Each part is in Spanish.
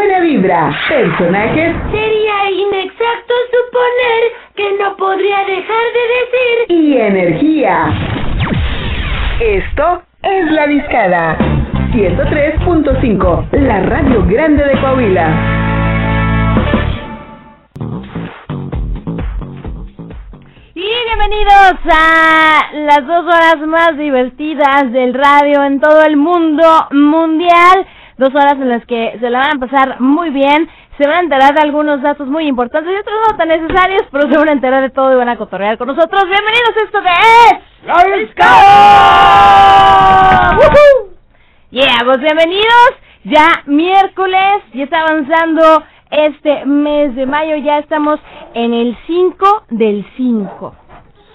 buena vibra, personajes Sería inexacto suponer que no podría dejar de decir y energía. Esto es La Discada. 103.5, la radio grande de Coahuila. Y bienvenidos a las dos horas más divertidas del radio en todo el mundo mundial. Dos horas en las que se la van a pasar muy bien. Se van a enterar de algunos datos muy importantes y otros no tan necesarios, pero se van a enterar de todo y van a cotorrear con nosotros. Bienvenidos a esto que es... ¡La. Yeah, pues bienvenidos. Ya miércoles, ya está avanzando este mes de mayo, ya estamos en el 5 del 5.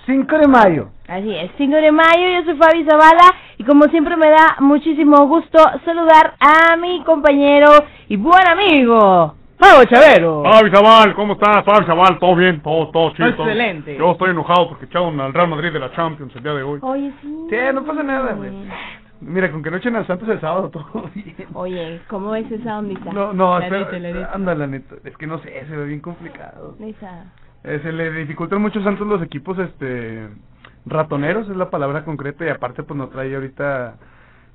5 de mayo. Así es, 5 de mayo, yo soy Fabi Zavala y como siempre me da muchísimo gusto saludar a mi compañero y buen amigo, Pablo Chavero. Fabi Zaval, ¿cómo estás? Fabi Zaval, todo bien, todo, todo chido. todo. Excelente. Yo estoy enojado porque echaron al Real Madrid de la Champions el día de hoy. Oye, sí. Sí, no pasa nada, güey. Mira, con que no echen al Santos el sábado, todo bien. Oye, ¿cómo es esa ondita? No, no, La espera. neta, la neta. Anda, la neta. Es que no sé, se ve bien complicado. Esa. Eh, se le dificultan mucho a Santos los equipos, este, ratoneros, es la palabra concreta, y aparte, pues no trae ahorita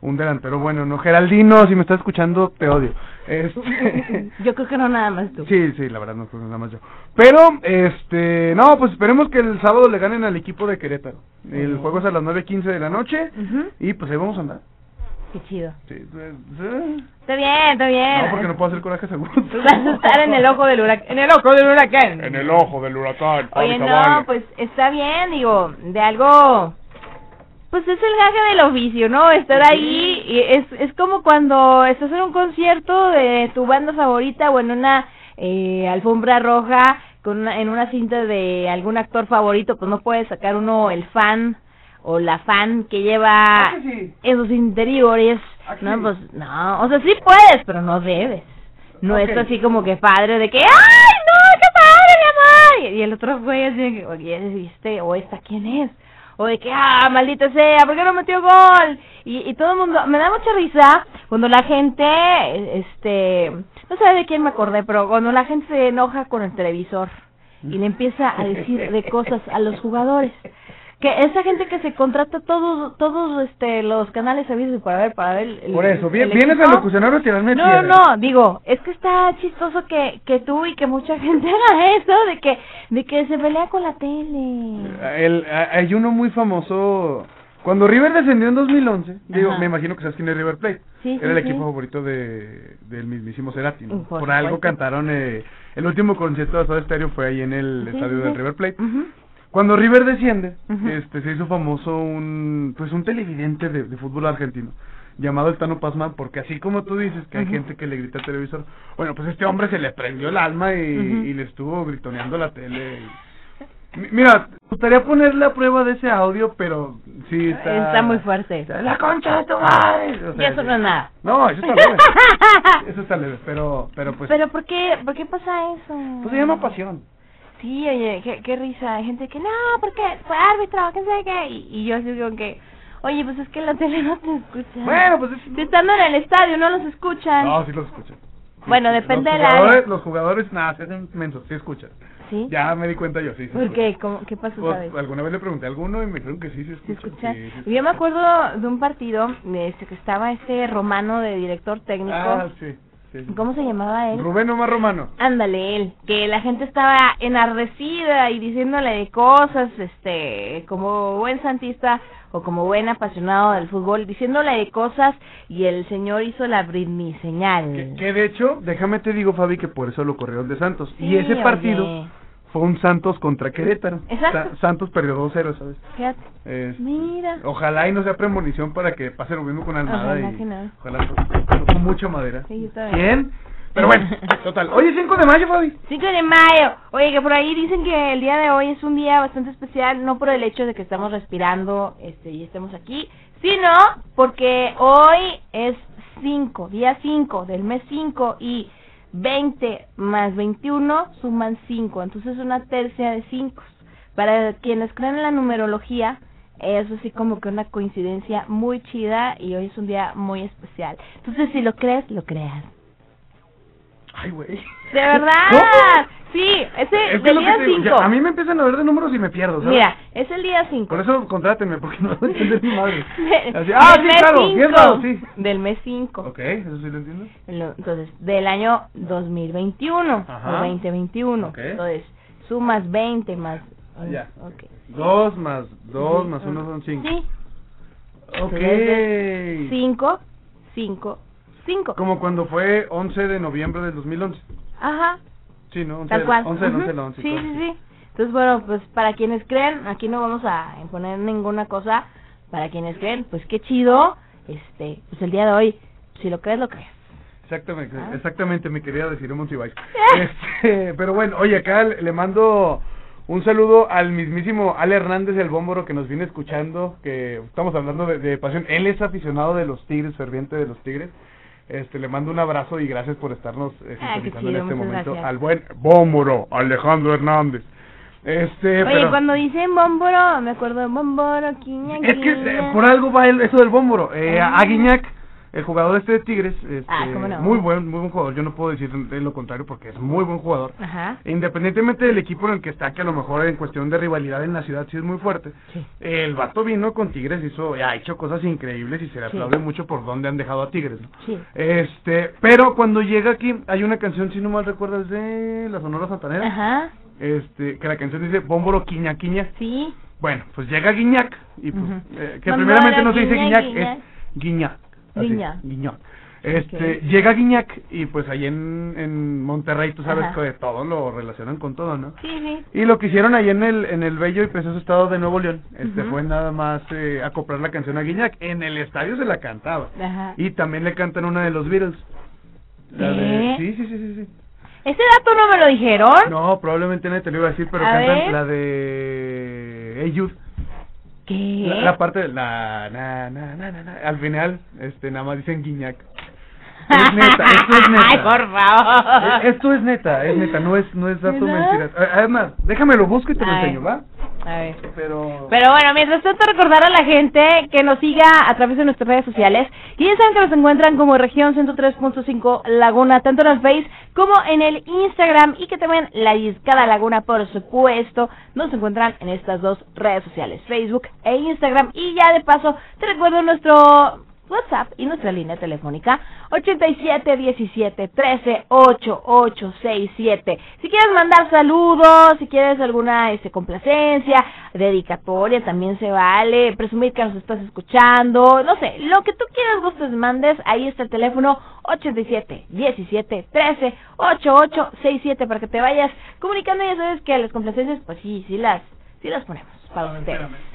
un delantero bueno, ¿no? Geraldino, si me estás escuchando, te odio. Este... Yo creo que no nada más tú. Sí, sí, la verdad no creo que nada más yo. Pero, este, no, pues esperemos que el sábado le ganen al equipo de Querétaro. El juego es a las 9.15 de la noche y pues ahí vamos a andar. Qué chido. Sí. Está bien, está bien. No, porque no puedo hacer coraje seguro. Vas a estar en el ojo del huracán. En el ojo del huracán. En el ojo del huracán, Oye, no, pues está bien, digo, de algo. Pues es el gaje del oficio, ¿no? Estar ahí y es, es como cuando estás en un concierto de tu banda favorita o en una eh, alfombra roja con una- en una cinta de algún actor favorito, pues no puedes sacar uno el fan o la fan que lleva Ah, que sí? esos interiores. No, sí? pues no, o sea, sí puedes, pero no debes. No es así como que padre de que, ¡ay, no, qué padre, mi amor! Y el otro güey así que, oye, este o esta, ¿quién es? O de que, ah, maldita sea, ¿por qué no metió gol? Y, y todo el mundo, me da mucha risa cuando la gente, este, no sé de quién me acordé, pero cuando la gente se enoja con el televisor y le empieza a decir de cosas a los jugadores. Que esa gente que se contrata todos todos este los canales avisos para ver para ver el, Por eso, el vi- vienes equipo. a tirarme No, piedras. no, digo, es que está chistoso que, que tú y que mucha gente haga eso, de que, de que se pelea con la tele. El, a- hay uno muy famoso. Cuando River descendió en 2011, digo, Ajá. me imagino que sabes quién es River Plate. Sí, sí, Era el sí. equipo favorito de, del mismísimo Cerati. ¿no? Por Por, algo cantaron, eh, el último concierto de Soda Stereo fue ahí en el estadio sí. River Plate. Ujú. Cuando River desciende, este se hizo famoso un pues un televidente de, de fútbol argentino llamado el Tano Pazman, porque así como tú dices que hay gente que le grita al televisor, bueno, pues este hombre se le prendió el alma y, le estuvo gritoneando la tele. y- Mi- Mira, me gustaría ponerle a prueba de ese audio, pero sí está... Está muy fuerte. ¡La concha de tu madre! O Y eso no es nada. No, eso está leve. eso está leve, pero, pero pues... Pero ¿por qué, por qué pasa eso? Pues se llama pasión. Sí, oye, qué, qué risa. Hay gente que, no, porque fue árbitro, qué sé qué. Y, y yo así como que, oye, pues es que en la tele no te escuchan. Bueno, pues es... Estando en el estadio no los escuchan. No, sí los escuchan. Bueno, depende de la. Los jugadores, nada, se hacen mensos, sí escuchan. ¿Sí? Ya me di cuenta yo, sí. sí ¿Por qué? ¿Cómo, ¿Qué pasó, Pues, alguna vez le pregunté a alguno y me dijeron que sí, sí ¿Se escucha? Sí, sí Yo me acuerdo de un partido de este, que estaba este romano de director técnico. Ah, sí. Sí. ¿Cómo se llamaba él? Rubén Omar Romano. Ándale, él, que la gente estaba enardecida y diciéndole de cosas, este, como buen santista o como buen apasionado del fútbol, diciéndole de cosas y el señor hizo la Britney señal. Que, que de hecho, déjame te digo, Fabi, que por eso lo corrieron de Santos. Sí, y ese partido oye. Fue un Santos contra Querétaro. Exacto. Sa- Santos perdió 2-0, ¿sabes? Fíjate, Es- mira. Ojalá y no sea premonición para que pase lo mismo con Almada. Ojalá y, que no. Ojalá, con mucha madera. Sí. ¿Quién? Pero bueno, total. Hoy es 5 de mayo, Fabi. 5 de mayo. Oye, que por ahí dicen que el día de hoy es un día bastante especial, no por el hecho de que estamos respirando este, y estemos aquí, sino porque hoy es 5, día 5 del mes 5 y 20 más 21 suman 5, entonces una tercia de 5. Para quienes creen en la numerología, es así como que una coincidencia muy chida y hoy es un día muy especial. Entonces, si lo crees, lo creas. Ay, güey. De verdad. ¿Cómo? Sí, ese Es que día te digo, 5. ya, a mí me empiezan a ver de números y me pierdo, ¿sabes? Mira, es el día 5. Por eso contrátenme, porque no voy a entender mi madre. Así, ah, sí, mes claro, cinco. bien raro, sí. Del mes 5. Ok, eso sí lo entiendo. Entonces, del año 2021 Ajá. o 2021. Ok. Entonces, sumas 20 más. Ah, ya. Ok. Dos más dos Sí, más uno son cinco. Sí. Ok. 5, 5, 5. Como cuando fue 11 de noviembre del 2011. Ajá. Sí, ¿no? 11 Tal cual. 11 del Ujú. 11 del 11. Sí, sí, sí. Entonces, bueno, pues para quienes creen, aquí no vamos a imponer ninguna cosa. Para quienes creen, pues qué chido. Este, pues el día de hoy, si lo crees, lo crees. Exactamente, Ah. exactamente, mi querida decir Monsiváis. Este, pero bueno, oye, acá le le mando un saludo al mismísimo Ale Hernández, el bómboro que nos viene escuchando, que estamos hablando de, de pasión. Él es aficionado de los Tigres, ferviente de los Tigres. Este, le mando un abrazo y gracias por estarnos eh, Ah, en este momento gracias. al buen bómboro Alejandro Hernández. Este, Oye, pero cuando dicen bómboro, me acuerdo de bómboro, quiña, es que eh, por algo va el- eso del bómboro. Eh, Ah. a Guiñac, el jugador este de Tigres, este, Ah, no. muy buen, muy buen jugador. Yo no puedo decir de lo contrario porque es muy buen jugador. Ajá. Independientemente del equipo en el que está, que a lo mejor en cuestión de rivalidad en la ciudad sí es muy fuerte. Sí. El vato vino con Tigres, hizo, ha hecho cosas increíbles y se le Sí. aplaude mucho por donde han dejado a Tigres. ¿no? Sí. Este, pero cuando llega aquí hay una canción, si no mal recuerdas, de la Sonora Santanera, Ajá. este, que la canción dice Bómboro Quiña Quiña. Sí. Bueno, pues llega Guiñac y pues, eh, que Bómboro, primeramente no se dice Guiñac, Guiñac, es Guiñac. Guiñac. Guiñac. Este, llega Guiñac y pues ahí en, en Monterrey tú sabes Ajá. que de todo lo relacionan con todo, ¿no? Sí, sí. Y lo que hicieron ahí en el en el bello y precioso estado de Nuevo León, este fue nada más eh, acoplar la canción a Guiñac. En el estadio se la cantaba. Ajá. Y también le cantan una de los Beatles. La de, sí, sí, sí, sí, sí. ¿Ese dato no me lo dijeron? No, probablemente nadie te lo iba a decir, pero A cantan ver. la de Hey. ¿Qué? La, la parte de la na, na, na, na, na, al final, este, nada más dicen guiñac. Es neta, esto es neta. Ay, por favor. Eh, Esto es neta, es neta, no es, no es dato ¿Verdad? mentira. Eh, Además, déjame lo busco y te lo Ay. enseño, ¿va? A ver. Pero... Pero bueno, mientras tanto recordar a la gente que nos siga a través de nuestras redes sociales. Y ya saben que nos encuentran como región 103.5 Laguna, tanto en el Face como en el Instagram. Y que también la discada Laguna, por supuesto, nos encuentran en estas dos redes sociales, Facebook e Instagram. Y ya de paso, te recuerdo nuestro WhatsApp y nuestra línea telefónica 87 17 13 8867. Si quieres mandar saludos, si quieres alguna este complacencia, dedicatoria, también se vale, presumir que nos estás escuchando, no sé, lo que tú quieras, gustes, mandes, ahí está el teléfono 87 17 13 8867 para que te vayas comunicando, ya sabes que las complacencias, pues sí, sí las, sí las ponemos para ustedes.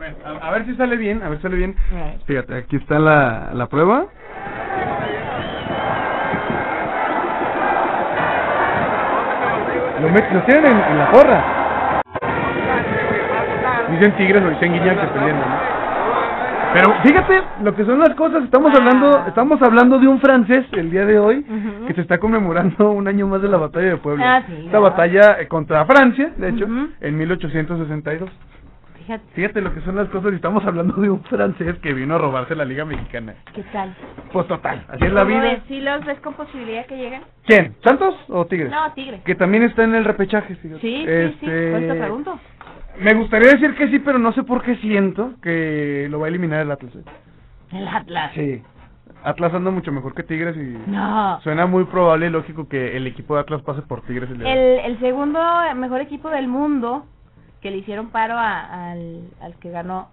Bueno, a, a ver si sale bien, a ver si sale bien. Right. Fíjate, aquí está la, la prueba. Lo, met- lo tienen en, en la porra. Dicen tigres o dicen guiñac dependiendo, ¿no? Pero fíjate lo que son las cosas, estamos hablando, estamos hablando de un francés el día de hoy que se está conmemorando un año más de la batalla de Puebla. Ah, sí, Esta batalla eh, contra Francia, de hecho, Ujú. en 1862. Fíjate, Fíjate lo que son las cosas y estamos hablando de un francés que vino a robarse la Liga Mexicana. ¿qué tal? Pues total, así es la ¿Cómo vida. ¿Sí los ves con posibilidad que lleguen? ¿Quién? ¿Santos o Tigres? No, Tigre. Que también está en el repechaje, fíjate. Sí, sí, sí, Este, por eso te pregunto. Me gustaría decir que sí, pero no sé por qué siento que lo va a eliminar el Atlas. ¿eh? El Atlas. Sí. Atlas anda mucho mejor que Tigres y No. suena muy probable y lógico que el equipo de Atlas pase por Tigres el. El, el segundo mejor equipo del mundo que le hicieron paro a- al, al que ganó,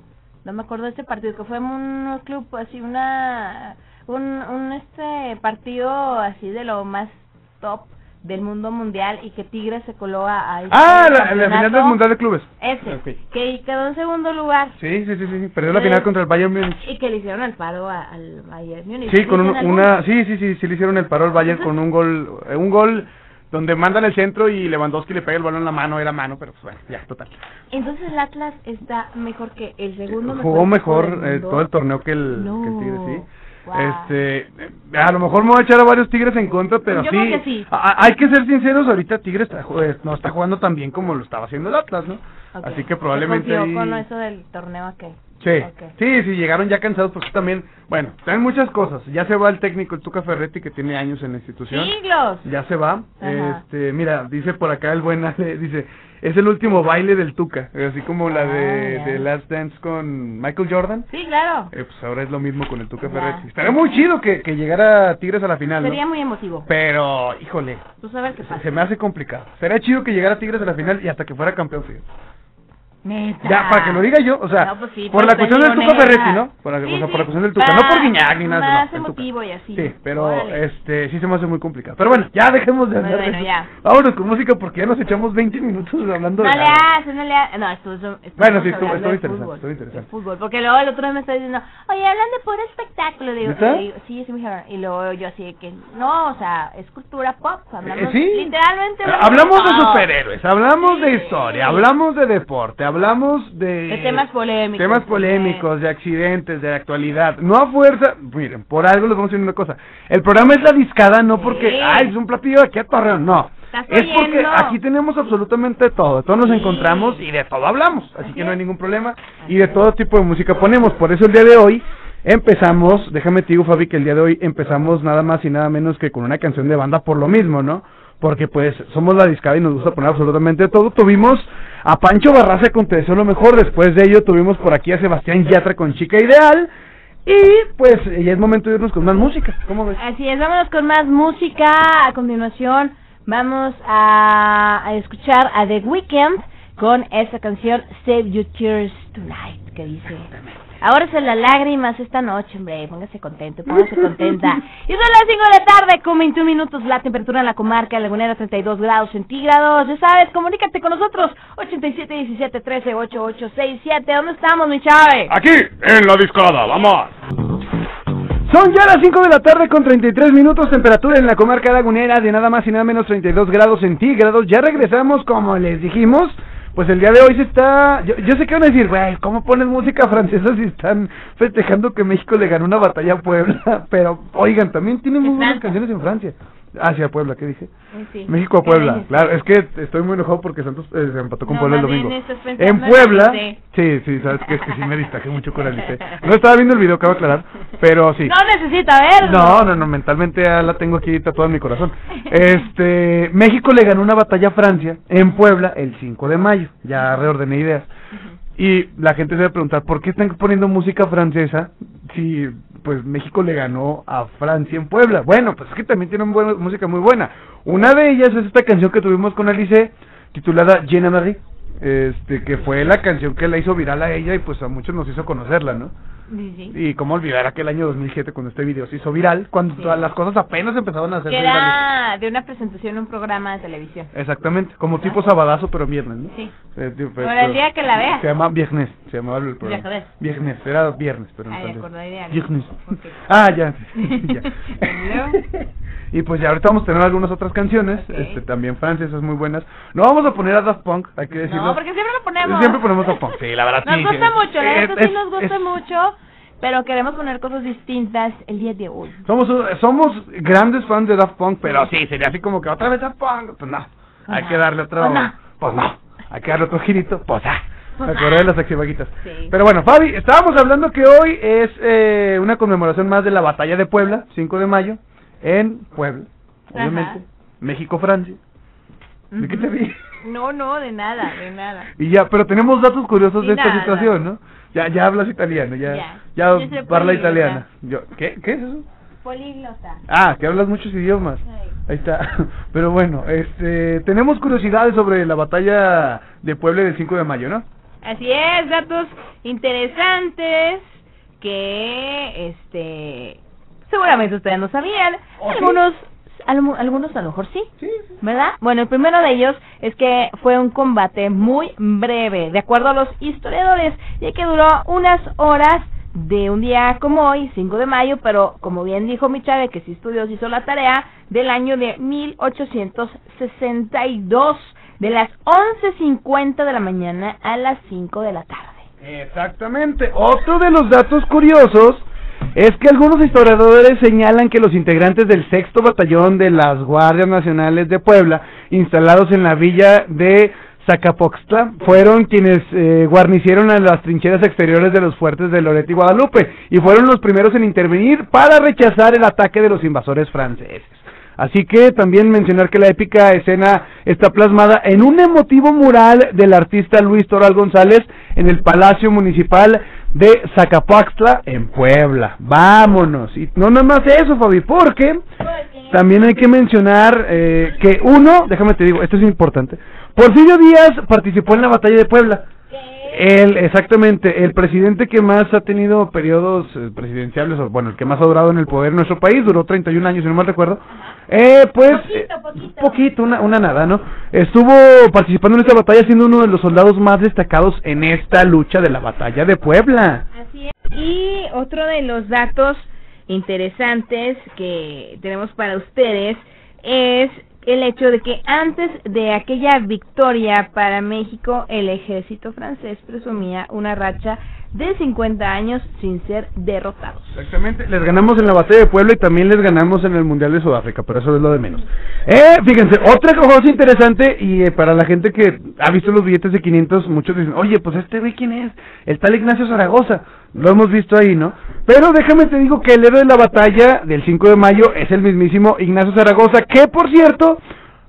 no me acuerdo de este partido, que fue un club así, una un, un este partido así de lo más top del mundo mundial y que Tigres se coló a, a este Ah, la, la final del. Mundial de Clubes. Ese, que quedó en segundo lugar Sí, sí, sí, sí. Perdió la final contra el Bayern Múnich. y que le hicieron el paro a- al Bayern Múnich. Sí, con un- ¿Dicen una, sí, sí, sí, sí le hicieron el paro al Bayern con un gol, eh, un gol donde mandan el centro y Lewandowski le pega el balón en la mano, era mano, pero pues bueno, ya, total. Entonces el Atlas está mejor que el segundo Jugó mejor mejor equipo del eh, todo el torneo que el, No. que el Tigre, sí. Guau. Este, eh, a lo mejor me voy a echar a varios Tigres en contra, pero Yo sí, creo que sí. a- hay que ser sinceros, ahorita Tigres está, eh, no está jugando tan bien como lo estaba haciendo el Atlas, ¿no? Ok. Así que probablemente ahí- con eso del torneo aquel. Sí, sí, sí, llegaron ya cansados porque también, bueno, traen muchas cosas. Ya se va el técnico, el Tuca Ferretti, que tiene años en la institución. Siglos. Ya se va. Ajá. Este, mira, dice por acá el buen Ale, dice, es el último baile del Tuca, así como la de, Last Dance con Michael Jordan. Sí, claro. Eh, pues ahora es lo mismo con el Tuca. Ferretti. Estaría muy chido que, que llegara Tigres a la final, ¿no? Sería muy emotivo. Pero, híjole, Tú sabes qué se, pasa. se me hace complicado. Sería chido que llegara Tigres a la final y hasta que fuera campeón, fíjate. Neta. Ya, para que lo diga yo, o sea, No, pues sí, por la está cuestión del Tuca. Ferretti, ¿no? Por la, Sí, o sea, sí. por la cuestión del Tuca, no por Guiñac ni nada. más no, emotivo y así. Sí, pero Órale. este sí se me hace muy complicado. Pero bueno, ya dejemos de hablar bueno, ya. Vámonos con música porque ya nos echamos 20 minutos hablando No de le nada. haces, no le haces. No, estuvo, estuvo, Bueno, sí, estuvo- estuvo interesante, fútbol, estuvo interesante. de fútbol, porque luego el otro día me está diciendo, oye, hablando de puro espectáculo. Digo, sí, sí, me dijeron. Y luego yo así de que, no, o sea, es cultura pop. Hablamos, Eh, sí. Literalmente. Hablamos de superhéroes, hablamos de historia, hablamos de deporte, hablamos de... De temas polémicos. Temas polémicos, de accidentes, de actualidad. No a fuerza, miren, por algo les vamos a decir una cosa. El programa es la discada, no porque, Sí. ay, es un platillo de aquí a Torreón, no. Es porque aquí tenemos absolutamente todo, de todo nos Sí. encontramos y de todo hablamos, así Así que no hay ningún problema. Y de todo tipo de música ponemos, por eso el día de hoy empezamos, déjame te digo Fabi que el día de hoy empezamos nada más y nada menos que con una canción de banda por lo mismo, ¿no? Porque pues somos la discada y nos gusta poner absolutamente todo. Tuvimos a Pancho Barraza con Te deseo lo mejor, después de ello tuvimos por aquí a Sebastián Yatra con Chica Ideal. Y pues ya es momento de irnos con más música, ¿cómo ves? Así es, vámonos con más música. A continuación vamos a, escuchar a The Weeknd con esta canción Save Your Tears Tonight, que dice... Ahora son las lágrimas esta noche, hombre. Póngase contento, póngase contenta. Y son las 5 de la tarde, con 21 minutos. La temperatura en la comarca lagunera 32 grados centígrados. Ya sabes, comunícate con nosotros. 87 17 13 88 67. ¿Dónde estamos, mi chave? Aquí, en la discada, vamos. Son ya las 5 de la tarde con 33 minutos, temperatura en la comarca lagunera de nada más y nada menos 32 grados centígrados. Ya regresamos, como les dijimos, pues el día de hoy se está... Yo, yo sé que van a decir, güey, ¿cómo ponen música francesa si están festejando que México le ganó una batalla a Puebla? Pero, oigan, también tienen muy buenas canciones en Francia. Hacia Puebla, ¿qué dije? Sí. México a ¿Qué Puebla, dices? claro, es que estoy muy enojado porque Santos eh, se empató con No, Puebla el domingo. En Puebla, sí, sí, sabes que es que sí me distraje mucho con el Licey. No estaba viendo el video, cabe aclarar, pero sí. No necesita verlo. No, no, no, mentalmente ya la tengo aquí tatuada en mi corazón. Este, México le ganó una batalla a Francia en Puebla el 5 de mayo, ya reordené ideas. Y la gente se va a preguntar, ¿por qué están poniendo música francesa si pues México le ganó a Francia en Puebla? Bueno, pues es que también tienen buena, música muy buena. Una de ellas es esta canción que tuvimos con Alice, titulada Jenna Marie, este, que fue la canción que la hizo viral a ella y pues a muchos nos hizo conocerla, ¿no? Sí. Y cómo olvidar aquel año 2007 cuando este video se hizo viral, cuando Sí. todas las cosas apenas empezaban a hacer Que era de una presentación en un programa de televisión. Exactamente, como tipo sabadazo pero viernes, ¿no? Sí. Eh, tipo, pero- el día que la veas. Se llama Viernes, se llamaba el programa. Viernes. Viernes, era viernes, pero Ah, de entonces- acuerdo, ¿no? Viernes. Ok. Ah, ya. ya. ¿Y pues ya ahorita vamos a tener algunas otras canciones, Ok. este también francesas muy buenas. No vamos a poner a Daft Punk, hay que decirlo. No, porque siempre lo ponemos. Siempre ponemos Daft Punk. Sí, la verdad Nos sí, gusta sí. mucho, la Es- verdad sí nos gusta es- mucho, pero queremos poner cosas distintas el día de hoy. Somos, somos grandes fans de Daft Punk, pero sí, sería así como que otra vez Daft Punk. Pues no, hay que darle otro. Pues no. Pues no, hay que darle otro girito. Pues ah, me acordé de las taxivaguitas. Sí. Pero bueno, Fabi, estábamos hablando que hoy es eh, una conmemoración más de la batalla de Puebla, 5 de mayo, en Puebla, obviamente. Ajá. México-Francia. ¿De qué te vi? No, no, de nada, de nada. Y ya, pero tenemos datos curiosos de esta situación, ¿no? Ya, ya hablas italiano, ya, Ya. ya, Yo parla italiana. Yo, ¿qué? ¿Qué es eso? Políglota. Ah, que hablas muchos idiomas. Ahí está. Pero bueno, este, tenemos curiosidades sobre la batalla de Puebla del 5 de mayo, ¿no? Así es, datos interesantes que, este, seguramente ustedes no sabían. Algunos, algu- algunos a lo mejor sí, ¿verdad? Bueno, el primero de ellos es que fue un combate muy breve, de acuerdo a los historiadores, ya que duró unas horas de un día como hoy, 5 de mayo, pero como bien dijo mi chave, que sí estudió, sí hizo la tarea, del año de 1862, de las 11.50 de la mañana a las 5 de la tarde. Exactamente. Otro de los datos curiosos es que algunos historiadores señalan que los integrantes del sexto batallón de las Guardias Nacionales de Puebla, instalados en la villa de Zacapoxtla, fueron quienes eh, guarnicieron a las trincheras exteriores de los fuertes de Loreto y Guadalupe y fueron los primeros en intervenir para rechazar el ataque de los invasores franceses. Así que también mencionar que la épica escena está plasmada en un emotivo mural del artista Luis Toral González en el Palacio Municipal de Zacapoxtla en Puebla. Vámonos. Y no nada más eso, Fabi, porque también hay que mencionar eh, que uno, déjame te digo, esto es importante. Porfirio Díaz participó en la batalla de Puebla. El, exactamente, el presidente que más ha tenido periodos eh, presidenciales, bueno, el que más ha durado en el poder en nuestro país, duró 31 años, si no mal recuerdo. Eh, pues, eh, poquito, una, una nada, ¿no? Estuvo participando en esta batalla siendo uno de los soldados más destacados en esta lucha de la batalla de Puebla. Así es. Y otro de los datos interesantes que tenemos para ustedes es el hecho de que antes de aquella victoria para México, el ejército francés presumía una racha de 50 años sin ser derrotados. Exactamente, les ganamos en la batalla de Puebla y también les ganamos en el Mundial de Sudáfrica, pero eso es lo de menos. Eh, fíjense, otra cosa interesante y eh, para la gente que ha visto los billetes de 500, muchos dicen, oye, pues este quién es, el tal Ignacio Zaragoza, lo hemos visto ahí, ¿no? Pero déjame te digo que el héroe de la batalla del 5 de mayo es el mismísimo Ignacio Zaragoza, que por cierto,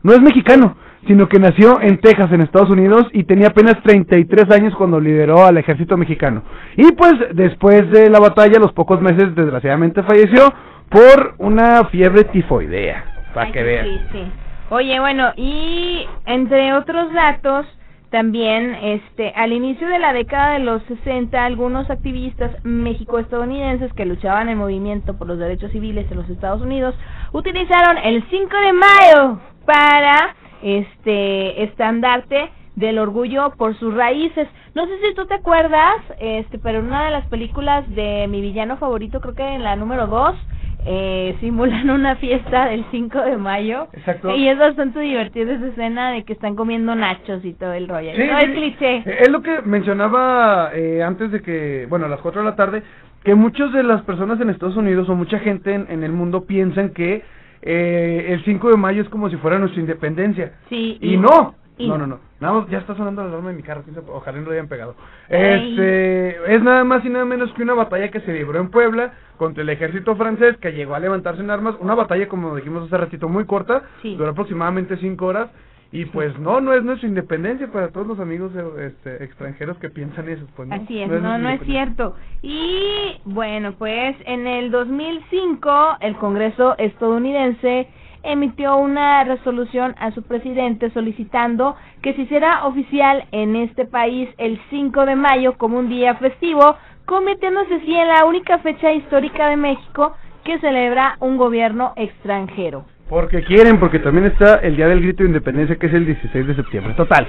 no es mexicano, sino que nació en Texas, en Estados Unidos, y tenía apenas 33 años cuando lideró al ejército mexicano. Y pues después de la batalla, los pocos meses, desgraciadamente falleció por una fiebre tifoidea, para que vean. triste. Oye, bueno, y entre otros datos, también este al inicio de la década de los 60, algunos activistas mexico-estadounidenses que luchaban en movimiento por los derechos civiles en los Estados Unidos utilizaron el 5 de mayo para este estandarte del orgullo por sus raíces. No sé si tú te acuerdas, este, pero en una de las películas de mi villano favorito, creo que en la número 2, eh, simulan una fiesta del 5 de mayo. Exacto. Y es bastante divertida esa escena de que están comiendo nachos y todo el rollo. Sí, no es cliché. Es lo que mencionaba eh, antes de que, bueno, a las 4 de la tarde, que muchas de las personas en Estados Unidos o mucha gente en, en el mundo piensan que eh, el 5 de mayo es como si fuera nuestra independencia. Sí. Y no. y no, no. no. Nada más- ya está sonando la alarma de mi carro. Ojalá no lo hayan pegado. Ay. Este, es nada más y nada menos que una batalla que se libró en Puebla contra el ejército francés que llegó a levantarse en armas. Una batalla, como dijimos hace ratito, muy corta. Sí. Duró aproximadamente cinco horas. Y pues no, no es nuestra independencia para todos los amigos este, extranjeros que piensan eso. Pues, no, Así es, no, no es independencia. cierto. Y bueno, pues en el 2005 el Congreso estadounidense emitió una resolución a su presidente solicitando que se hiciera oficial en este país el 5 de mayo como un día festivo, convirtiéndose así en la única fecha histórica de México que celebra un gobierno extranjero. Porque quieren, porque también está el Día del Grito de Independencia, que es el 16 de septiembre. Total.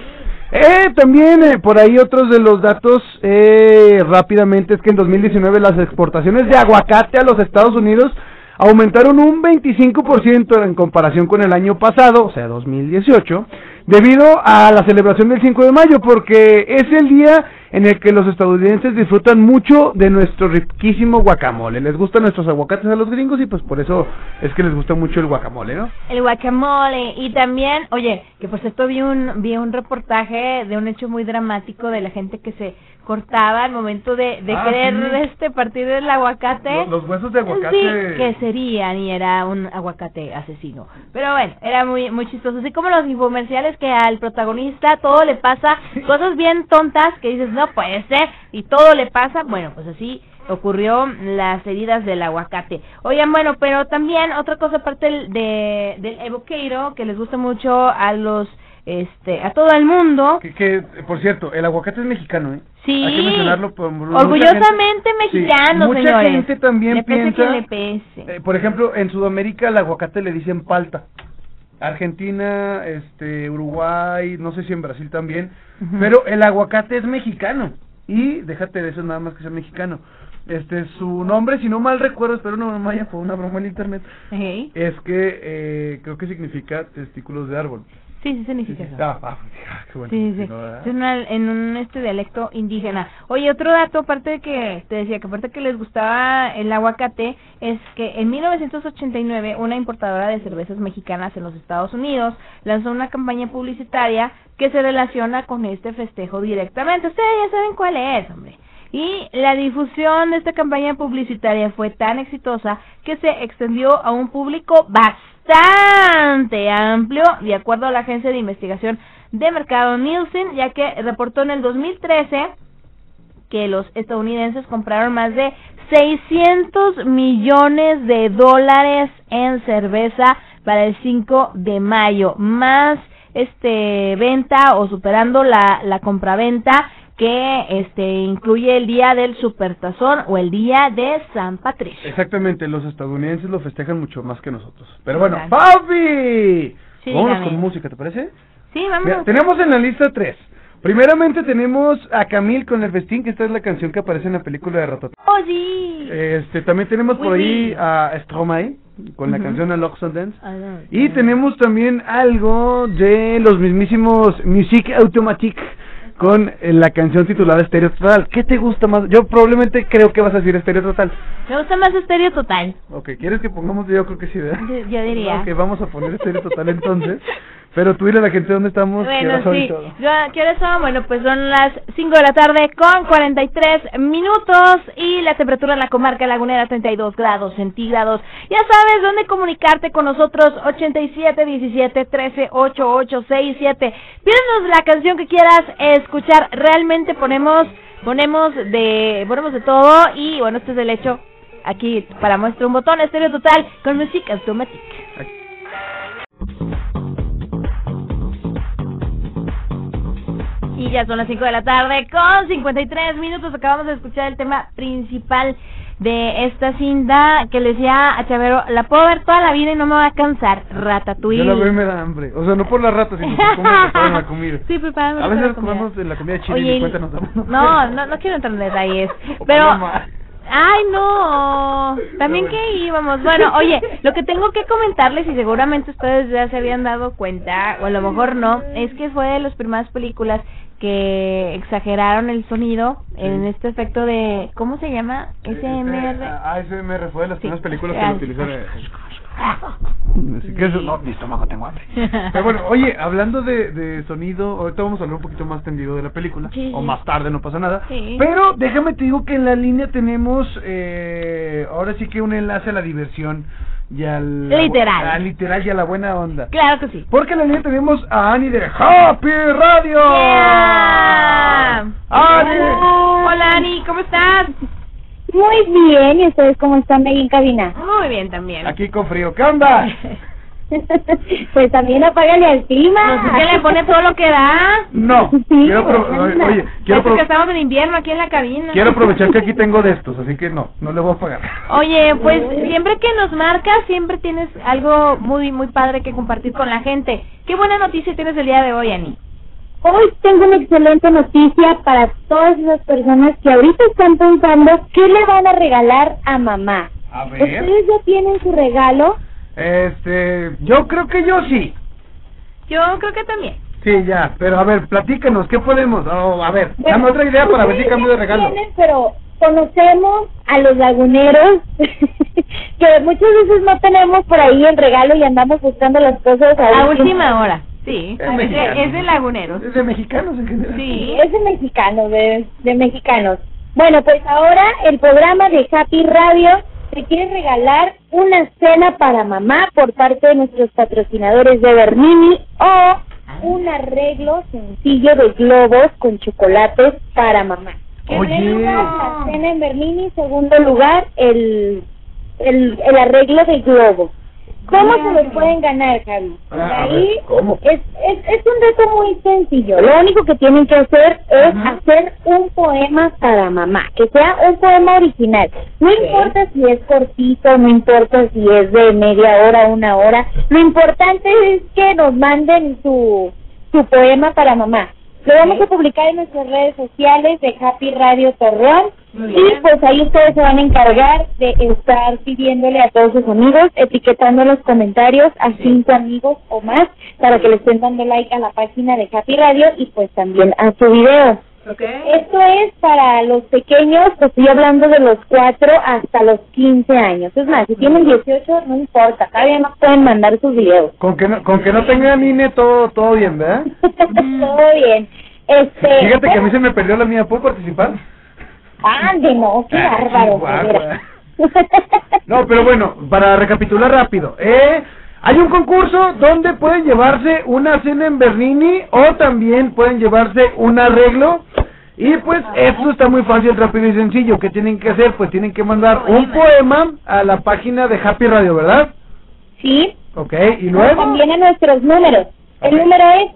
Eh, también eh, por ahí otros de los datos eh, rápidamente es que en 2019 las exportaciones de aguacate a los Estados Unidos aumentaron un 25% en comparación con el año pasado, o sea, 2018, debido a la celebración del 5 de mayo, porque es el día en el que los estadounidenses disfrutan mucho de nuestro riquísimo guacamole. Les gustan nuestros aguacates a los gringos y pues por eso es que les gusta mucho el guacamole, ¿no? El guacamole y también, oye, que por cierto vi un vi un reportaje de un hecho muy dramático de la gente que se cortaba al momento de, de Ah, querer sí. este partir del aguacate. Los, los huesos de aguacate. Sí, que serían y era un aguacate asesino. Pero bueno, era muy muy chistoso. Así como los infomerciales que al protagonista todo le pasa cosas bien tontas que dices, no puede ser, y todo le pasa. Bueno, pues así ocurrió las heridas del aguacate. Oigan, bueno, pero también otra cosa aparte del, de, del evocado que les gusta mucho a los este a todo el mundo. Que, que, por cierto, el aguacate es mexicano, ¿eh? Sí. Hay que mencionarlo. por- por- mucha Orgullosamente sí, mexicano, mucha señores. gente también le pese piensa... quien le pese. eh, por ejemplo, en Sudamérica al aguacate le dicen palta. Argentina, este, Uruguay, no sé si en Brasil también. Pero el aguacate es mexicano. Y déjate de eso nada más que sea mexicano. Este, su nombre, si no mal recuerdo, espero no me vaya por una broma en internet, es que eh, creo que significa testículos de árbol. Sí, sí significa. Ah, ah, qué bueno. Sí, sí, es una- en un este dialecto indígena. Oye, otro dato, aparte de que te decía que aparte que les gustaba el aguacate, es que en 1989 una importadora de cervezas mexicanas en los Estados Unidos lanzó una campaña publicitaria que se relaciona con este festejo directamente. Ustedes ya saben cuál es, hombre. Y la difusión de esta campaña publicitaria fue tan exitosa que se extendió a un público bastante amplio, de acuerdo a la agencia de investigación de mercado Nielsen, ya que reportó en el 2013 que los estadounidenses compraron más de 600 millones de dólares en cerveza para el 5 de mayo, más este venta o superando la la compraventa que este incluye el día del supertazón o el día de San Patricio. Exactamente, los estadounidenses lo festejan mucho más que nosotros. Pero bueno, Exacto. Sí, Vámonos dígame. con música, ¿te parece? Sí, vamos. Mira, tenemos en la lista tres. Primeramente tenemos a Camil con el festín, que esta es la canción que aparece en la película de Ratatouille. Oh, sí. Este, también tenemos por ahí a Stromae con la Ujú. canción A Locks and Dance. Y tenemos también algo de los mismísimos Music Automatic con eh, la canción titulada Stereo Total. ¿Qué te gusta más? Yo probablemente creo que vas a decir Stereo Total. Me gusta más Estéreo Total. Ok, ¿quieres que pongamos? Yo creo que sí, ¿verdad? Yo, yo diría. Ok, vamos a poner Stereo Total entonces. Pero tú dile a la gente dónde estamos. Bueno, sí. todo. Yo, ¿Qué horas son? Bueno, pues son las 5 de la tarde con 43 minutos y la temperatura en la comarca lagunera 32 grados centígrados. Ya sabes dónde comunicarte con nosotros 87 17 13 8 8 6 7. Pídenos la canción que quieras escuchar. Realmente ponemos ponemos de ponemos de todo y bueno, este es el hecho. Aquí para muestra un botón estéreo total con música automática. Y ya son las 5 de la tarde con 53 minutos. Acabamos de escuchar el tema principal de esta cinta que le decía a Chavero, la puedo ver toda la vida y no me va a cansar. Ratatouille. Yo la veo y me da hambre. O sea, no por las ratas, sino por la comida. Sí, preparando A la veces comemos de la comida china y cuenta nos damos. No, no, no quiero entrar en detalles. Pero... Ay, no. También que íbamos. Bueno, oye, lo que tengo que comentarles, y seguramente ustedes ya se habían dado cuenta, o a lo mejor no, es que fue de las primeras películas que exageraron el sonido en este efecto de. ¿Cómo se llama? SMR. Ah, ASMR fue de las Sí. primeras películas que Ah. lo utilizaron. Así que eso, no, mi estómago tengo hambre. Pero bueno, oye, hablando de, de sonido, ahorita vamos a hablar un poquito más tendido de la película, Sí, o más tarde, no pasa nada. Sí. Pero déjame te digo que en la línea tenemos, eh, ahora sí que un enlace a la diversión y al... Literal. A, literal y a la buena onda. Claro que sí. Porque en la línea tenemos a Ani de Happy Radio. Yeah. ¡Ani! Hola, Ani, ¿cómo estás? Muy bien, ¿y ustedes cómo están ahí en cabina? Muy bien también. Aquí con frío, ¿qué onda? pues también apágale al clima. ¿Qué le pone todo lo que da? No, Sí, quiero pro- anda. oye, quiero, Parece pro- que estamos en invierno aquí en la cabina. quiero aprovechar que aquí tengo de estos, así que no, no le voy a pagar. Oye, pues siempre que nos marcas, siempre tienes algo muy, muy padre que compartir con la gente. ¿Qué buena noticia tienes el día de hoy, Ani? Hoy tengo una excelente noticia para todas esas personas que ahorita están pensando qué le van a regalar a mamá. A ver. ¿Ustedes ya tienen su regalo? Este, yo creo que yo sí. Yo creo que también. Sí, ya, pero a ver, platícanos, ¿qué podemos? Oh, a ver, Bueno, dame otra idea para ver si cambio de regalo. tienen, pero conocemos a los laguneros que muchas veces no tenemos por ahí el regalo y andamos buscando las cosas A última- última hora. Sí. Es de, es de laguneros. Es de mexicanos en general. Sí. Es de mexicanos, de, de mexicanos. Bueno, pues ahora el programa de Happy Radio te quiere regalar una cena para mamá por parte de nuestros patrocinadores de Bernini o un arreglo sencillo de globos con chocolates para mamá. ¡Qué Oye. La cena en Bernini, segundo lugar, el, el, el arreglo de globo. ¿Cómo se los pueden ganar, Javi? Ah, Ahí ver, ¿cómo? es, es, es un reto muy sencillo. Lo único que tienen que hacer es hacer un poema para mamá, que sea un poema original. No importa si es cortito, no importa si es de media hora, una hora. Lo importante es que nos manden su, su poema para mamá. Lo vamos a publicar en nuestras redes sociales de Happy Radio Torreón. Y pues ahí ustedes se van a encargar de estar pidiéndole a todos sus amigos, etiquetando los comentarios a cinco amigos o más para que le estén dando like a la página de Happy Radio y pues también a su video. Esto es para los pequeños, pues estoy hablando de los 4 hasta los 15 años. Es más, si tienen 18, no importa, todavía no pueden mandar sus videos. Con que no, con que no tengan INE todo, todo bien, ¿verdad? Todo bien. Este, Fíjate que a mí se me perdió la mía, ¿puedo participar? Ande, no, qué Ah, bárbaro. No, pero bueno, para recapitular rápido, eh, hay un concurso donde pueden llevarse una cena en Bernini o también pueden llevarse un arreglo. Y pues esto está muy fácil, rápido y sencillo. ¿Qué tienen que hacer? Pues tienen que mandar un poema a la página de Happy Radio, ¿verdad? Sí, Ok, y luego... también a nuestros números. El número es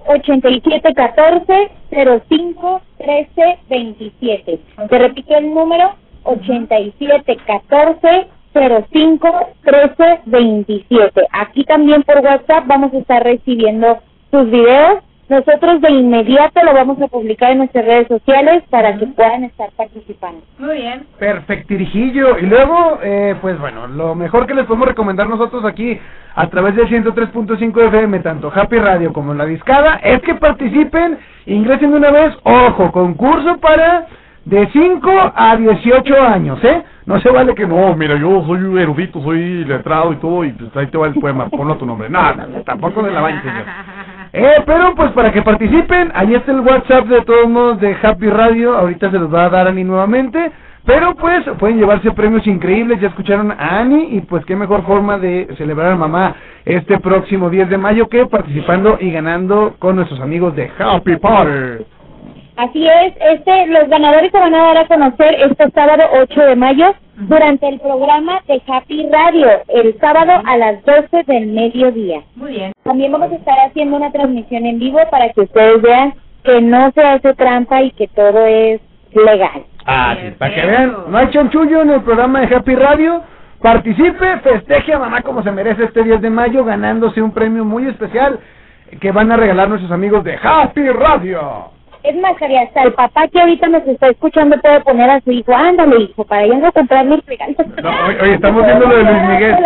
8714-051327. Te repito el número 8714-051327. Aquí también por WhatsApp vamos a estar recibiendo tus videos. Nosotros de inmediato lo vamos a publicar en nuestras redes sociales para que puedan estar participando. Muy bien. Perfectirijillo. Y luego, eh, pues bueno, lo mejor que les podemos recomendar nosotros aquí a través del 103.5 FM, tanto Happy Radio como La Discada, es que participen, ingresen de una vez, ojo, concurso para de 5 a 18 años, ¿eh? No se vale que no, mira, yo soy erudito, soy letrado y todo, y pues ahí te va el poema, ponlo a tu nombre. No, no, no, tampoco de la vaina, señor. Eh, pero pues para que participen, ahí está el WhatsApp de todos modos de Happy Radio, ahorita se los va a dar Ani nuevamente, pero pues pueden llevarse premios increíbles, ya escucharon a Ani y pues qué mejor forma de celebrar a mamá este próximo 10 de mayo que participando y ganando con nuestros amigos de Happy Party. Así es, este, los ganadores se van a dar a conocer este sábado 8 de mayo durante el programa de Happy Radio, el sábado a las 12 del mediodía. Muy bien. También vamos a estar haciendo una transmisión en vivo para que ustedes vean que no se hace trampa y que todo es legal. Ah, sí, para que vean, no hay chanchullo en el programa de Happy Radio. Participe, festeje a mamá como se merece este 10 de mayo ganándose un premio muy especial que van a regalar nuestros amigos de Happy Radio. Es más, Javi, hasta el papá que ahorita nos está escuchando puede poner a su hijo, ándale hijo, para ir a comprarle el regalo. No, oye, oye, estamos viendo lo de Luis Miguel.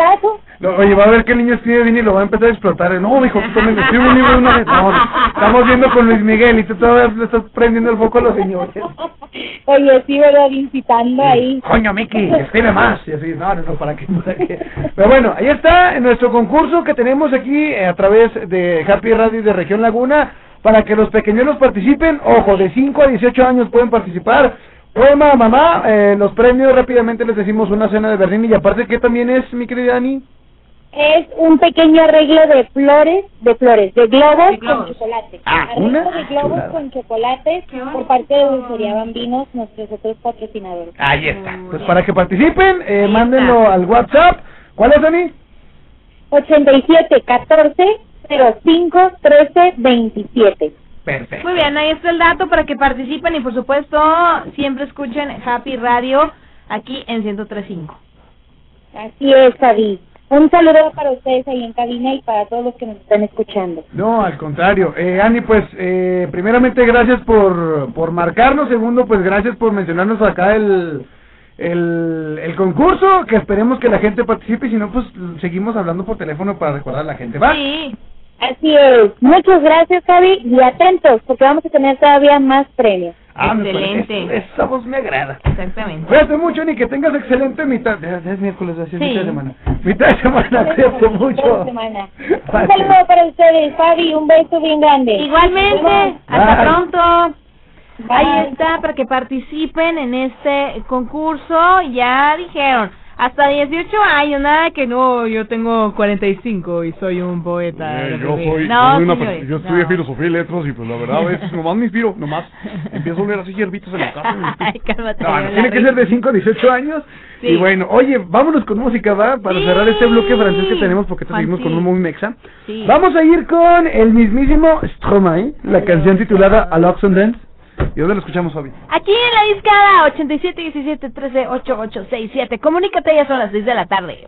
No, oye, va a ver el niño escribe bien y lo va a empezar a explotar. No, hijo, tú también escribe un libro una vez. No, estamos viendo con Luis Miguel y tú todavía le estás prendiendo el foco a los señores. Oye, sí, ¿verdad? Incitando ahí. Coño, Miki, escribe más. Y así, no, no, no, ¿para qué? ¿Para qué? Pero bueno, ahí está nuestro concurso que tenemos aquí eh, a través de Happy Radio de Región Laguna para que los pequeños participen. Ojo, de 5 a 18 años pueden participar. Poema, mamá, eh, los premios rápidamente les decimos una cena de Berlín y aparte, ¿qué también es, mi querida Ani? Es un pequeño arreglo de flores, de flores, de globos, De globos. con chocolate. Ah, arreglo una de globos chulada. con chocolate por parte de Dulcería Bambinos, nuestros otros patrocinadores. Ahí está. Muy Pues bien. para que participen, eh, mándenlo está. al WhatsApp. ¿Cuál es, Ani? 87 14 05 13 27. Perfecto. Muy bien, ahí está el dato para que participen y por supuesto siempre escuchen Happy Radio aquí en 103.5. Así es, Javi. Un saludo para ustedes ahí en cabina y para todos los que nos están escuchando. No, al contrario. Eh, Ani, pues, eh, primeramente, gracias por, por marcarnos. Segundo, pues, gracias por mencionarnos acá el, el, el concurso. Que esperemos que la gente participe. Y si no, pues, seguimos hablando por teléfono para recordar a la gente. ¿Va? Sí, Así es. Muchas gracias, Javi, y atentos, porque vamos a tener todavía más premios. Ah, me Excelente. Esa voz me agrada. exactamente. Cuídate mucho, ni que tengas excelente mitad. Es miércoles, ya es Sí. mitad de semana. Mitad de semana, cuídate mucho. Semana. Un saludo para ustedes, Javi, un beso bien grande. Igualmente, hasta pronto. Bye. Ahí está, para que participen en este concurso. Ya dijeron, Hasta 18 años, nada que no, yo tengo 45 y soy un poeta. Eh, yo soy, no, soy una señores, yo estudié no. filosofía y letras y pues la verdad es nomás me inspiro, nomás empiezo a oler así hierbitas en la casa. Ay, cálmate. No, no, tiene que ser de 5 a 18 años. Sí. Y bueno, oye, vámonos con música, ¿va? Para Sí. cerrar este bloque francés que tenemos, porque te seguimos con Juanchi. un muy mexa. Sí. Vamos a ir con el mismísimo Stromae, la canción titulada A Love and Dance. ¿Y dónde lo escuchamos, Fabi? Aquí en la discada 87 17 13 8867. Comunícate, ya son las 6 de la tarde.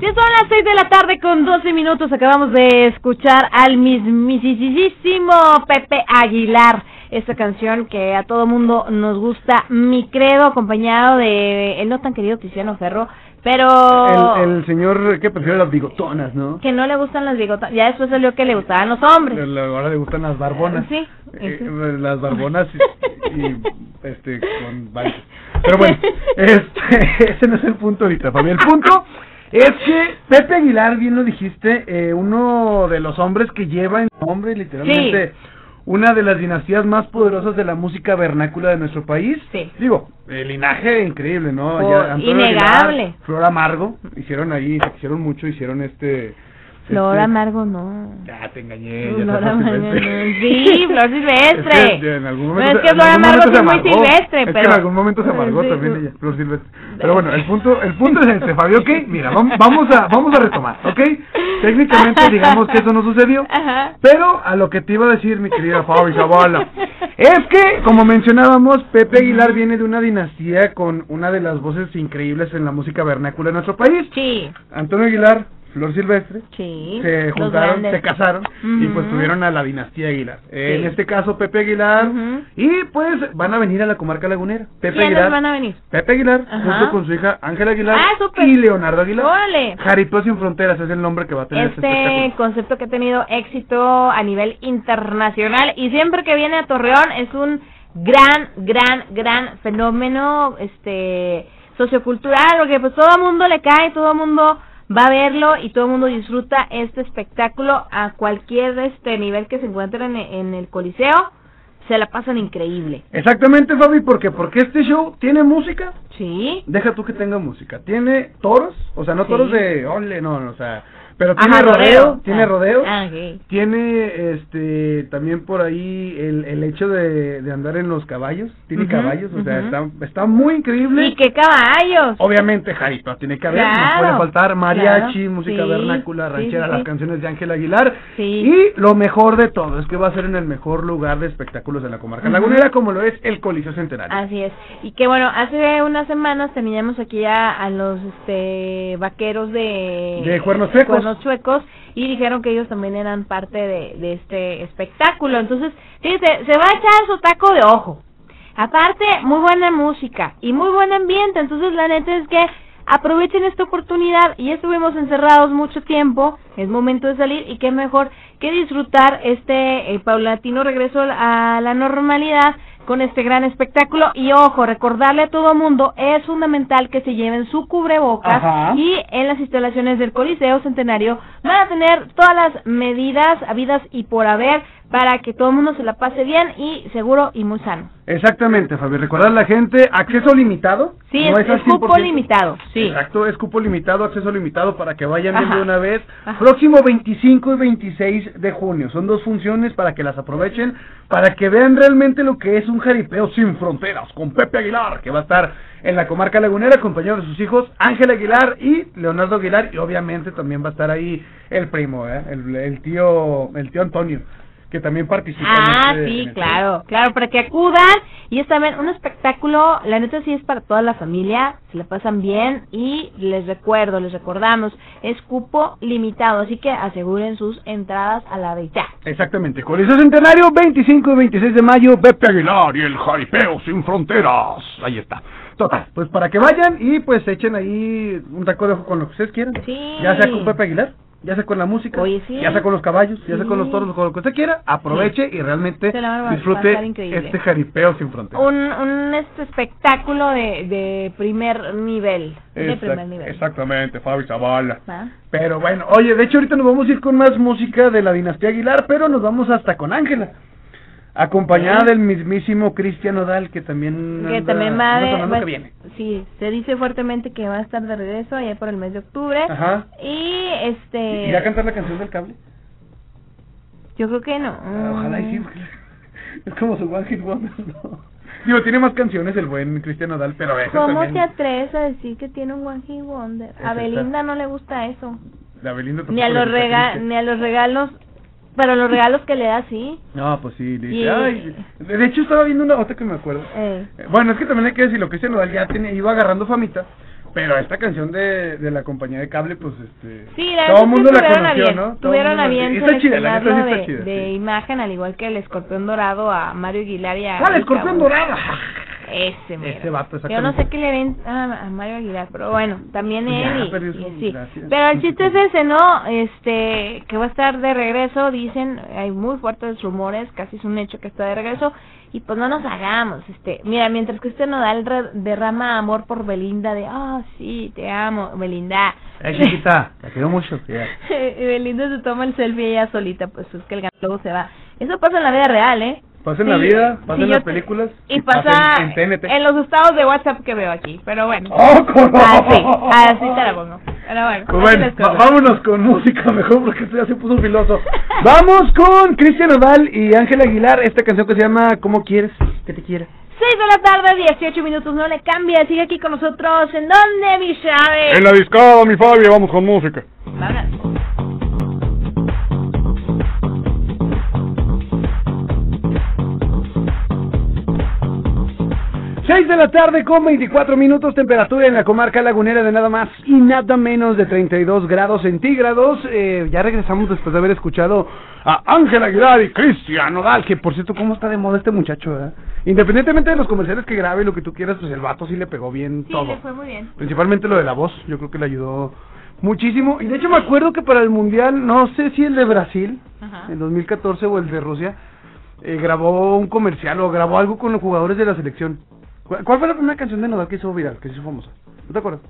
Ya son las 6 de la tarde con 12 minutos. Acabamos de escuchar al mismísimo Pepe Aguilar. Esta canción que a todo mundo nos gusta. Mi credo, acompañado de el no tan querido Tiziano Ferro. Pero El, el señor que prefiere las bigotonas, ¿no? que no le gustan las bigotas. Ya después salió que le gustaban los hombres. Ahora le gustan las barbonas. Sí, Eh, sí. las barbonas y, y, este con varios. Pero bueno, este, ese no es el punto ahorita, Fabi. El punto es que Pepe Aguilar, bien lo dijiste, eh, uno de los hombres que lleva en su nombre literalmente una de las dinastías más poderosas de la música vernácula de nuestro país. Sí. Digo, el linaje increíble, ¿no? Oh, Allá innegable. Aguilar, Flor Amargo, hicieron ahí, se quisieron mucho, hicieron este... Flor Amargo no. Ya te engañé, ya Flor Amargo no. Sí, Flor Silvestre. Es que en algún No, momento, es que Flor Amargo es se muy silvestre, Es que pero- en algún momento se amargó Sí. también ella, Flor Silvestre. Pero bueno, el punto, el punto es este, Fabio, ¿ok? Mira, vam- vamos a, vamos a retomar, ¿ok? Técnicamente digamos que eso no sucedió, Ajá. pero a lo que te iba a decir, mi querida Fabi Zavala, es que, como mencionábamos, Pepe Aguilar viene de una dinastía con una de las voces increíbles en la música vernácula de nuestro país. Sí, Antonio Aguilar, Flor Silvestre, sí. se juntaron, se casaron y pues tuvieron a la dinastía Aguilar. Eh, Sí. En este caso Pepe Aguilar y pues van a venir a la comarca lagunera. Pepe ¿Quiénes Aguilar, van a venir? Pepe Aguilar Ajá. junto con su hija Ángela Aguilar Ah, y Leonardo Aguilar. Jaripeo sin fronteras es el nombre que va a tener este, Este concepto que ha tenido éxito a nivel internacional y siempre que viene a Torreón es un gran, gran, gran fenómeno este sociocultural porque pues todo el mundo le cae, todo el mundo va a verlo y todo el mundo disfruta este espectáculo a cualquier este nivel que se encuentren en, en el coliseo se la pasan increíble Exactamente, Fabi, porque porque este show tiene música. sí Deja tú que tenga música. Tiene toros, o sea, no Sí. toros de ole, no, no, o sea, pero tiene Ajá, rodeo, tiene Ah, rodeo. ah. Tiene este también por ahí el, el hecho de, de andar en los caballos, tiene caballos, o sea, está, está muy increíble. y qué caballos Obviamente jaripeo tiene que haber, no puede faltar mariachi, claro, música sí, vernácula, ranchera, sí, las canciones de Ángel Aguilar. Sí. Y lo mejor de todo es que va a ser en el mejor lugar de espectáculos de la comarca Ujú. lagunera, como lo es el Coliseo Centenario. Así es. Y que bueno, hace unas semanas teníamos aquí a, a los este vaqueros de De Cuernos Chuecos. Cuernos Chuecos, y dijeron que ellos también eran parte de, este espectáculo. Entonces, fíjese, se va a echar su taco de ojo. Aparte, muy buena música y muy buen ambiente. Entonces, la neta es que aprovechen esta oportunidad. Ya estuvimos encerrados mucho tiempo. Es momento de salir y qué mejor que disfrutar este eh, paulatino regreso a la normalidad con este gran espectáculo. Y ojo, recordarle a todo mundo, es fundamental que se lleven su cubrebocas Ajá. y en las instalaciones del Coliseo Centenario van a tener todas las medidas habidas y por haber para que todo el mundo se la pase bien y seguro y muy sano. Exactamente, Fabi. Recordar a la gente, acceso limitado. Sí, no es, cupo 100%. limitado, sí. Exacto, es cupo limitado, acceso limitado para que vayan Ajá. de una vez. Ajá. Próximo 25 y 26 de junio. Son dos funciones para que las aprovechen, para que vean realmente lo que es un jaripeo sin fronteras con Pepe Aguilar, que va a estar en la comarca lagunera acompañado de sus hijos Ángel Aguilar y Leonardo Aguilar y obviamente también va a estar ahí el primo, ¿eh? el, el tío el tío Antonio que también participa. en Ah, este- en sí, este- claro, claro, para que acudan y es también un espectáculo, la neta sí es para toda la familia, se la pasan bien y les recuerdo, les recordamos, es cupo limitado, así que aseguren sus entradas a la vez ya. Exactamente, Coliseo Centenario, 25 y 26 de mayo, Pepe Aguilar y el jaripeo sin fronteras. Ahí está. Total, pues para que vayan y pues echen ahí un taco de ojo con lo que ustedes quieran. Sí. Ya sea con Pepe Aguilar, ya sea con la música, Oye, sí. ya sea con los caballos, ya sea con los toros, con lo que usted quiera, aproveche y realmente Se la van a disfrute pasar increíble. este jaripeo sin fronteras. Un, un este espectáculo de, de primer nivel, de Exact- primer nivel. Exactamente, Fabi Zavala. ¿Va? Pero bueno, oye, de hecho ahorita nos vamos a ir con más música de la dinastía Aguilar, pero nos vamos hasta con Ángela. Acompañada del mismísimo Cristian Nodal, que también. que anda- también va de, va- que viene. sí, se dice fuertemente que va a estar de regreso allá por el mes de octubre. Ajá. Y este ¿Irá a cantar la canción del cable? yo creo que no. Ah, Ojalá y sí, es como su One Hit Wonder, ¿no? Digo, tiene más canciones el buen Cristian Nodal, pero ¿Cómo también. te atreves a decir que tiene un One Hit Wonder? Esa A Belinda no le gusta eso. Ni a los rega ni a los regalos, pero los regalos que le da sí. No, pues sí, le dice, Y- ay, de hecho estaba viendo una otra que me acuerdo. Eh. Eh, Bueno, es que también hay que decirlo, Cristian Nodal ya tenía, iba agarrando famita, pero esta canción de, de la compañía de cable, pues este... Sí, la todo verdad el es mundo que la tuvieron a conoció, bien, ¿no? Todo el tuvieron mundo a la- bien y Está chida, la neta sí seleccionarlo está de, chida, de sí. imagen, al igual que el escorpión dorado a Mario Aguilar y a... ¡Ah, el Erika escorpión Buenfil. dorado! Ese, mero. Ese vato, Yo no sé qué le ven a, a Mario Aguilar, pero bueno, también Ya, él y, y sí. gracias. Pero el chiste es ese, ¿no? Este, que va a estar de regreso, dicen, hay muy fuertes rumores, casi es un hecho que está de regreso, y pues no nos hagamos, este, mira, mientras que usted no da el re- derrama amor por Belinda de, ah, sí, te amo, Belinda. Eh, chiquita, la quiero mucho. Belinda se toma el selfie ella solita, pues es que el luego se va. Eso pasa en la vida real, ¿eh? Pasa en Sí, la vida, pasa sí, en las películas. Y pasa en, en TNT. en los estados de WhatsApp que veo aquí, pero bueno. ¡Oh, cómo! Así, así te la pongo. Pero bueno, Pues bueno, vámonos con música mejor porque esto ya se puso filoso. Vamos con Cristian Nodal y Ángel Aguilar, esta canción que se llama ¿Cómo quieres que te quiera? 6 de la tarde, 18 minutos, no le cambia, sigue aquí con nosotros. ¿En dónde, mi Chávez? En la discada, mi Fabi, vamos con música. Vámonos. 6 de la tarde con 24 minutos, temperatura en la comarca lagunera de nada más y nada menos de 32 grados centígrados. Eh, ya regresamos después de haber escuchado a Ángel Aguilar y Cristian Nodal, que por cierto, ¿cómo está de moda este muchacho? eh? Independientemente de los comerciales que grabe y lo que tú quieras, pues el vato sí le pegó bien Sí, todo. le fue muy bien. Principalmente lo de la voz, yo creo que le ayudó muchísimo. Y de hecho me acuerdo que para el Mundial, no sé si el de Brasil, Ajá. en 2014 o el de Rusia, eh, grabó un comercial o grabó algo con los jugadores de la selección. ¿Cuál, fue la primera canción de Nodal que hizo viral, que se hizo famosa? ¿No te acuerdas?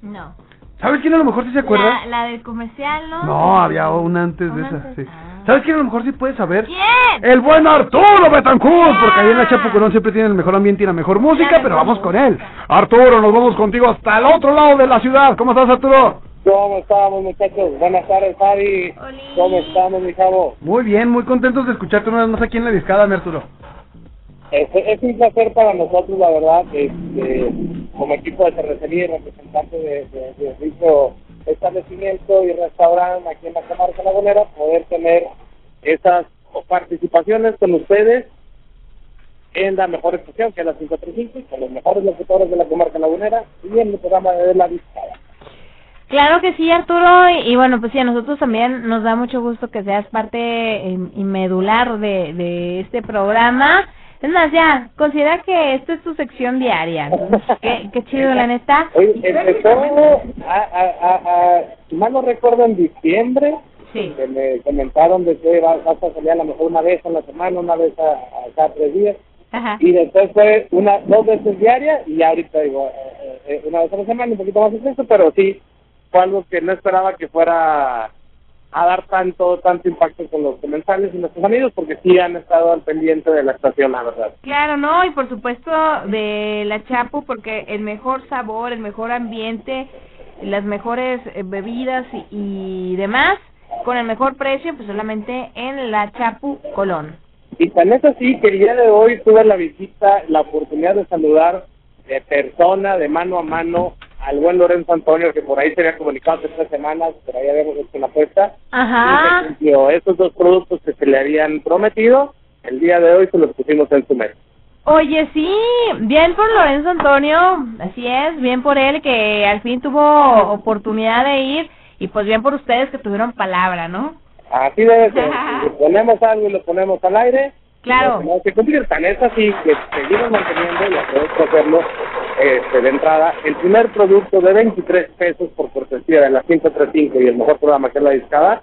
No. ¿Sabes quién a lo mejor sí se acuerda? La, la del comercial, ¿no? No, había una antes de Una esa, antes. sí. Ah. ¿Sabes quién a lo mejor sí puede saber? ¿Quién? El buen Arturo Betancourt, porque ahí en la Chapo Colón siempre tiene el mejor ambiente y la mejor música, pero vamos con él. Arturo, nos vamos contigo hasta el otro lado de la ciudad. ¿Cómo estás, Arturo? ¿Cómo estamos, muchachos? Buenas tardes, Fabi. Oli. ¿Cómo estamos, mi chavo? Muy bien, muy contentos de escucharte una vez más aquí en la discada, mi Arturo. Es, es un placer para nosotros, la verdad, este, como equipo de cervecería y representante de, de, establecimiento y restaurante aquí en la comarca lagunera, poder tener esas participaciones con ustedes en la mejor expresión, que es la 535, con los mejores locutores de la comarca lagunera y en el programa de La Vizcaya. Claro que sí, Arturo, y, bueno, pues sí, a nosotros también nos da mucho gusto que seas parte y medular de, de este programa. Es más, ya, considera que esta es tu sección diaria. Qué, qué chido, la neta. Oye, empezó, a, a, a, a- si mal no recuerdo, en diciembre, Sí. que me comentaron de que va- vas a salir a lo mejor una vez en la semana, una vez a, a cada tres días, Ajá. y después fue una dos veces diaria, y ahorita digo, eh, eh, una vez a la semana, un poquito más extenso, pero sí, fue algo que no esperaba que fuera a dar tanto tanto impacto con los comensales y nuestros amigos, porque sí han estado al pendiente de la estación, la verdad. Claro, no, y por supuesto de la Chapu, porque el mejor sabor, el mejor ambiente, las mejores eh, bebidas y, y demás, con el mejor precio, pues solamente en la Chapu Colón. Y tan es así que el día de hoy tuve la visita, la oportunidad de saludar de persona, de mano a mano, al buen Lorenzo Antonio, que por ahí se había comunicado hace tres semanas, pero ahí habíamos hecho la apuesta. Y Ajá. cumplió. Estos dos productos que se le habían prometido, el día de hoy se los pusimos en su mesa. Oye, sí, bien por Lorenzo Antonio, así es, bien por él que al fin tuvo oportunidad de ir y pues bien por ustedes que tuvieron palabra, ¿no? Así debe ser. Si ponemos algo y lo ponemos al aire, Claro. lo tenemos que cumplir. Tan es así que seguimos manteniendo, y aprovecho hacerlo este, de entrada, el primer producto de 23 pesos por cortesía de la 535 y el mejor programa que es la discada,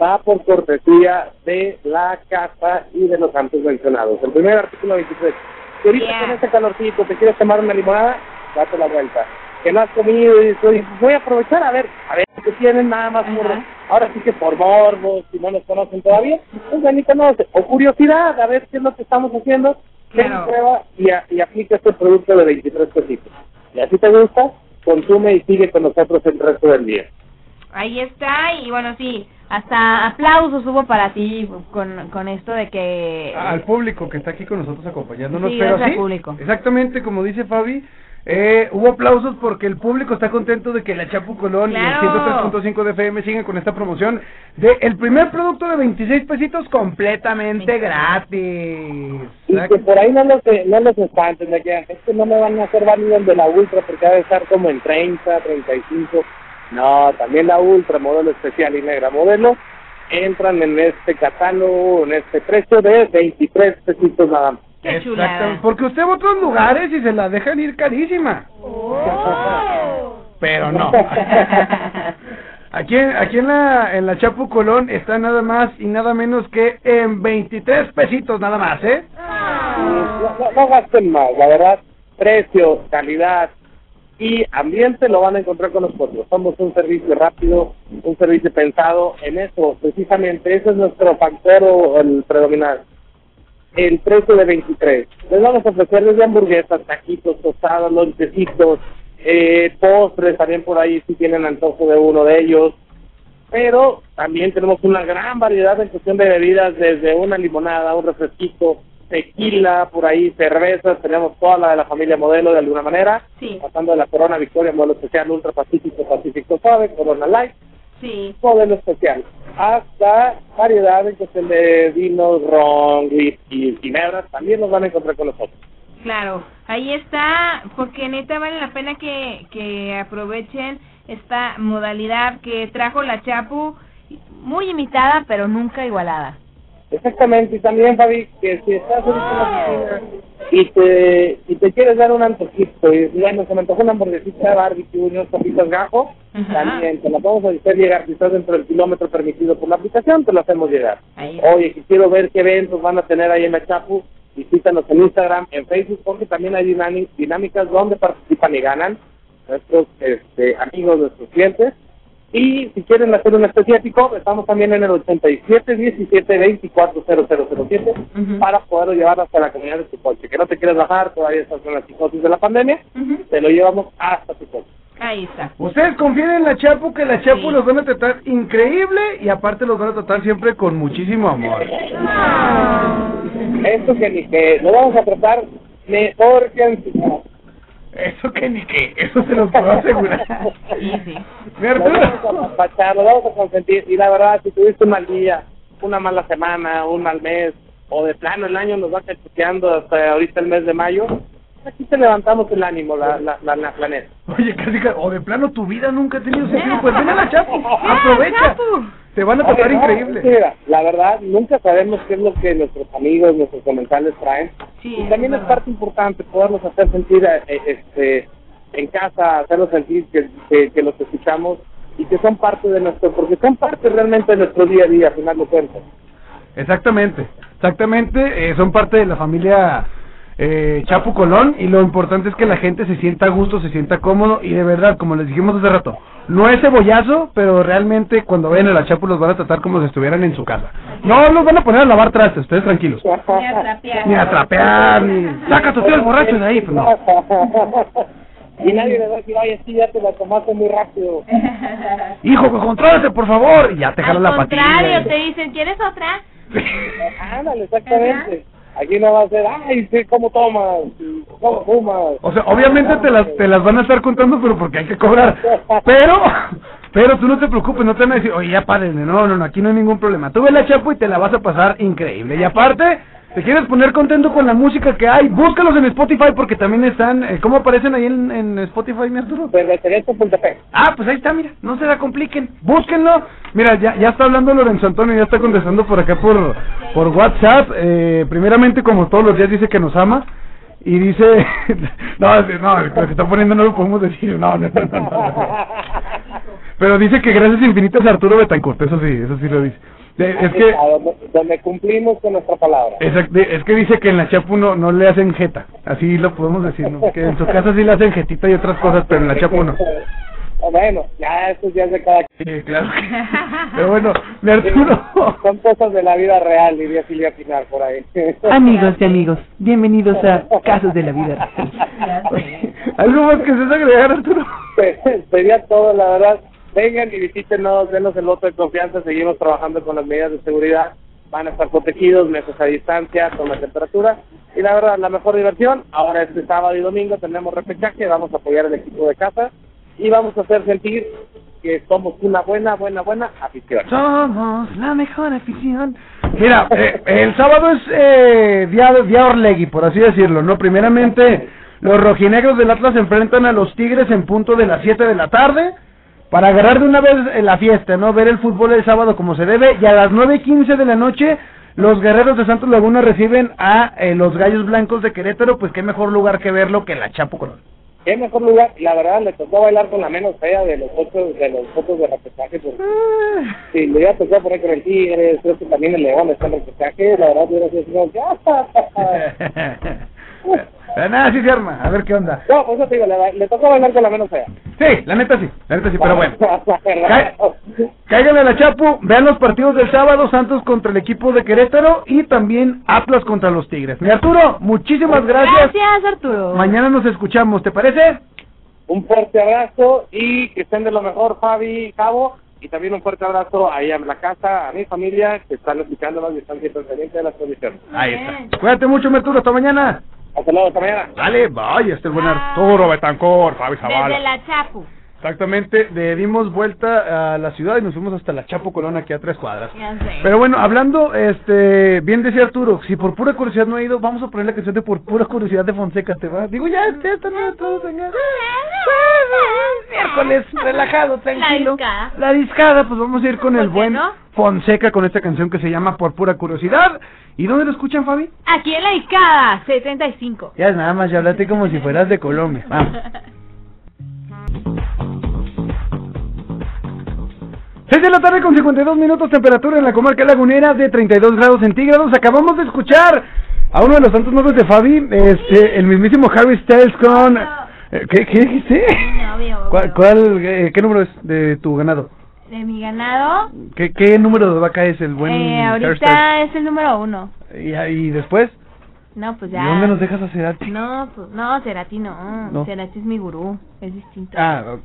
va por cortesía de la casa y de los antes mencionados. El primer artículo 23. Si ahorita Yeah. con este calorcito te quieres tomar una limonada, date la vuelta. Que no has comido y dices, "Oye, voy a aprovechar a ver, a ver qué tienen nada más por, ahora sí que por morbo, si no nos conocen todavía, pues ven y conoce. O curiosidad, a ver qué es lo que estamos haciendo, Claro. prueba y, a- y aplica este producto de 23 pesitos. Y así te gusta, consume y sigue con nosotros el resto del día. Ahí está, y bueno, sí, hasta aplausos hubo para ti con, con esto de que... al público que está aquí con nosotros acompañándonos. Sí, pero gracias sí, al público. exactamente como dice Fabi, eh, hubo aplausos porque el público está contento de que la Chapu Colón Claro. y el 103.5 de FM siguen con esta promoción de el primer producto de 26 pesitos completamente Sí. gratis. Y que por ahí no los, no los espanten, de que es que no me van a hacer válido el de la Ultra porque ha de estar como en 30, 35. No, también la Ultra, modelo especial y negra modelo, entran en este catálogo, en este precio de 23 pesitos nada más. Qué Exactamente, chulada. porque usted va a otros lugares y se la dejan ir carísima. Pero no. Aquí, aquí en la en la Chapu Colón está nada más y nada menos que en 23 pesitos nada más, ¿eh? No, no- no gasten más, la verdad, precio, calidad y ambiente lo van a encontrar con nosotros. Somos un servicio rápido, un servicio pensado en eso, precisamente, ese es nuestro factor el predominante. El precio de 23. Les vamos a ofrecer desde hamburguesas, taquitos, tostadas, lonchecitos, eh, postres, también por ahí si tienen antojo de uno de ellos. Pero también tenemos una gran variedad en cuestión de bebidas, desde una limonada, un refresquito, tequila, por ahí cervezas, tenemos toda la de la familia modelo de alguna manera, Sí, pasando de la Corona Victoria, modelo especial, Ultra Pacífico, Pacífico Suave, Corona Light, sí. modelo especial, hasta variedad en cuestión de vinos, ron, whisky, ginebras, también los van a encontrar con nosotros. Claro, ahí está, porque neta vale la pena que, que aprovechen esta modalidad que trajo la Chapu, muy imitada pero nunca igualada. Exactamente, y también, Fabi, que si estás en la oficina y te, y te quieres dar un antojito, y bueno, se me antojó una hamburguesita barbecue unos papitas gajo, Ajá. también te la podemos hacer llegar, si estás dentro del kilómetro permitido por la aplicación, te lo hacemos llegar. Oye, que quiero ver qué eventos van a tener ahí en la Chapu, visítanos en Instagram, en Facebook, porque también hay dinámicas donde participan y ganan nuestros este, amigos, nuestros clientes. Y si quieren hacer un especiático, estamos también en el 87 17 24 0007 Ujú. para poderlo llevar hasta la comunidad de tu coche. Que no te quieres bajar, todavía estás con la psicosis de la pandemia, te lo llevamos hasta tu coche. Ahí está. Ustedes confíen en la Chapu, que la Chapu Sí. los van a tratar increíble y aparte los van a tratar siempre con muchísimo amor. Esto que que lo vamos a tratar mejor que antes. Eso que ni que, eso se los puedo asegurar. Sí, sí. Mi Lo vamos a lo vamos a consentir. Y la verdad, si tuviste un mal día, una mala semana, un mal mes, o de plano el año nos va cachuteando hasta ahorita el mes de mayo, aquí te levantamos el ánimo, la, la, la, la planeta. Oye, casi, ca- o de plano tu vida nunca ha tenido sentido, pues ven a la Chapu, aprovecha. Te van a tratar Oye, no, increíble. es que mira, la verdad, nunca sabemos qué es lo que nuestros amigos, nuestros comensales traen. Sí, y también es parte importante poderlos hacer sentir eh, este en casa, hacerlos sentir que, que, que los escuchamos y que son parte de nuestro, porque son parte realmente de nuestro día a día, al final de cuentas. Exactamente, exactamente, eh, son parte de la familia eh, Chapu Colón y lo importante es que la gente se sienta a gusto, se sienta cómodo y de verdad, como les dijimos hace rato, no es cebollazo, pero realmente cuando vayan a la Chapu los van a tratar como si estuvieran en su casa. No los van a poner a lavar trastes, ustedes tranquilos. Ni a trapear. Ni a trapear, ni... Saca tus tíos borrachos de ahí, pues no. y nadie le va a decir, oye, sí, ya te la tomaste muy rápido. Hijo, contrólate por favor, y ya te jala Al la patilla. contrario, te dicen, ¿quieres otra? Ándale, exactamente. Aquí no va a ser, ay, sí, ¿cómo tomas? ¿Cómo fumas? O sea, obviamente te las, te las van a estar contando, pero porque hay que cobrar. Pero, pero tú no te preocupes, no te van a decir, oye, ya párenle, no, no, no, aquí no hay ningún problema. Tú ve la chapo y te la vas a pasar increíble. Y aparte, te quieres poner contento con la música que hay, búscalos en Spotify porque también están, eh, ¿cómo aparecen ahí en, en Spotify, mi Arturo? Cervecería.p. Ah, pues ahí está, mira, no se la compliquen, búsquenlo. Mira, ya, ya está hablando Lorenzo Antonio, ya está contestando por acá por, por WhatsApp. Eh, primeramente, como todos los días, dice que nos ama. Y dice, no, no, lo que está poniendo no lo podemos decir, no, no, no, no, no. Pero dice que gracias infinitas a Arturo Betancourt, eso sí, eso sí lo dice. De- es que, donde, donde cumplimos con nuestra palabra. exact- de- es que dice que en la Chapu no, no le hacen jeta, así lo podemos decir, ¿no? Que en su casa sí le hacen jetita y otras cosas, pero en la Chapu no. Bueno, ya estos días de cada Sí, claro. Pero bueno, mi Arturo. Son cosas de la vida real, diría Silvia Pinar por ahí. Amigos y amigos, bienvenidos a Casos de la Vida. ¿Algo más que se agregar, Arturo? Sería todo, la verdad. Vengan y visítenos, denos el voto de confianza. Seguimos trabajando con las medidas de seguridad. Van a estar protegidos, meses a distancia, con la temperatura. Y la verdad, la mejor diversión. Ahora este sábado y domingo tenemos repechaje. Vamos a apoyar al equipo de casa. Y vamos a hacer sentir que somos una buena, buena, buena afición. Somos la mejor afición. Mira, eh, el sábado es eh, día, día Orlegui, por así decirlo, ¿no? Primeramente, los rojinegros del Atlas enfrentan a los Tigres en punto de las 7 de la tarde para agarrar de una vez en la fiesta, ¿no? Ver el fútbol el sábado como se debe. Y a las 9 y 15 de la noche, los guerreros de Santos Laguna reciben a eh, los gallos blancos de Querétaro. Pues qué mejor lugar que verlo que la Chapo Colón. Qué mejor lugar, la verdad le tocó bailar con la menos fea de los otros de los fotos de repechaje, porque si le hubiera tocado poner con el Tigre, creo que también el León está en repechaje, la verdad como que, ¡ah! Pero nada, sí se arma. A ver qué onda. No, pues eso te digo, le, le tocó bailar con la menos fea. Sí, la neta sí, la neta sí, pero bueno. Ca- Caigan a la Chapu, vean los partidos del sábado, Santos contra el equipo de Querétaro y también Atlas contra los Tigres. Mi Arturo, muchísimas gracias. Gracias, Arturo. Mañana nos escuchamos, ¿te parece? Un fuerte abrazo y que estén de lo mejor, Fabi, Cabo. Y también un fuerte abrazo ahí a la casa, a mi familia, que están escuchándonos y están siempre pendientes de las condiciones. Ahí está. Cuídate mucho, mi Arturo, hasta mañana. Hasta luego, hasta mañana. Dale, vaya, este es el buen Arturo Betancor, Fabi Desde Zavala. la Chapu. Exactamente, de- dimos vuelta a la ciudad y nos fuimos hasta la Chapo Colón, aquí a tres cuadras. Ya sé. Pero bueno, hablando, este, bien decía Arturo, si por pura curiosidad no ha ido, vamos a poner la canción de por pura curiosidad de Fonseca, ¿te va? Digo, ya, ya están todos en miércoles, relajado, tranquilo. discada. La discada, pues vamos a ir con el ¿Por qué buen no? Fonseca con esta canción que se llama Por pura curiosidad. ¿Y dónde lo escuchan, Fabi? Aquí en la Icada, C35. Ya es nada más, ya hablate como si fueras de Colombia. Vamos. 6 de la tarde con 52 minutos, temperatura en la comarca lagunera de 32 grados centígrados. Acabamos de escuchar a uno de los tantos nombres de Fabi, este, el mismísimo Harry Styles con... eh, ¿Qué, qué dijiste? ¿Cuál, obvio. cuál, eh, ¿Qué número es de tu ganado? De mi ganado, ¿Qué, qué número de vaca es el buen eh, ahorita Styles? es el número uno. ¿Y, y después? No, pues ¿Y ya. dónde nos dejas a Cerati? No, pues, no, Cerati no. No. Cerati es mi gurú, es distinto. Ah, no,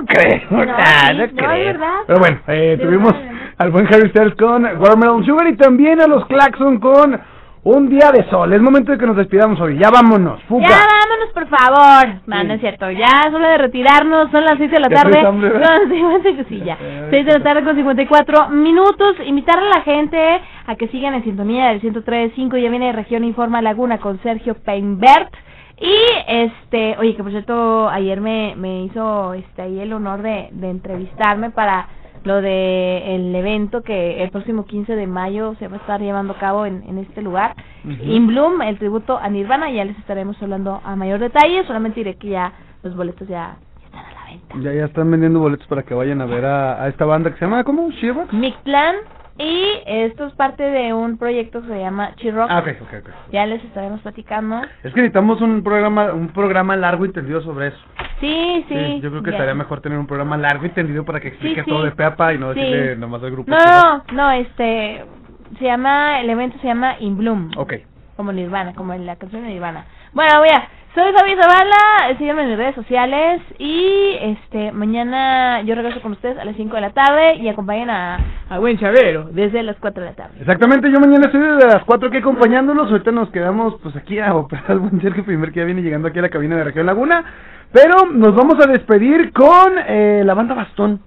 no creo, No, ah, sí, no no, creo. es verdad. Pero bueno, eh, tuvimos verdad. al buen Harry Styles con Watermelon Sugar y también a los Claxon con Un Día de Sol. Es momento de que nos despidamos hoy. Ya vámonos, fuga. Ya vámonos, por favor. No, no es cierto. Ya es hora de retirarnos. Son las 6 de la ¿Ya tarde. Son 50 sí, ya. 6 de la tarde con 54 minutos. Invitar a la gente a que sigan en sintonía del 103.5. Ya viene Región Informa Laguna con Sergio Peinbert. Y este, oye, que por cierto, ayer me, me hizo este ahí el honor de, de entrevistarme para lo de el evento que el próximo 15 de mayo se va a estar llevando a cabo en, en este lugar. In Bloom, el tributo a Nirvana, ya les estaremos hablando a mayor detalle, solamente diré que ya los boletos ya, ya están a la venta. Ya, ya están vendiendo boletos para que vayan a ver a, a esta banda que se llama, ¿cómo? ¿Shivax? Mictlan, y esto es parte de un proyecto que se llama Chirrock. Ah, ok, ok, ok. Ya les estaremos platicando. Es que necesitamos un programa un programa largo y tendido sobre eso. Sí, sí. yo creo que ya. estaría mejor tener un programa largo y tendido para que expliques sí. todo de peapa y no Sí. decirle nomás al grupo. No, no, no, este, se llama, el evento se llama In Bloom. Ok. como Nirvana, como en la canción de Nirvana. Bueno, voy a, soy Fabi Zavala, síganme en mis redes sociales y este mañana yo regreso con ustedes a las 5 de la tarde y acompañen a, a Buen Chavero desde las 4 de la tarde. Exactamente, yo mañana estoy desde las 4 aquí acompañándolos. Ahorita nos quedamos pues aquí a operar al buen Sergio Primer que ya viene llegando aquí a la cabina de Región Laguna. Pero nos vamos a despedir con eh, la banda Bastón.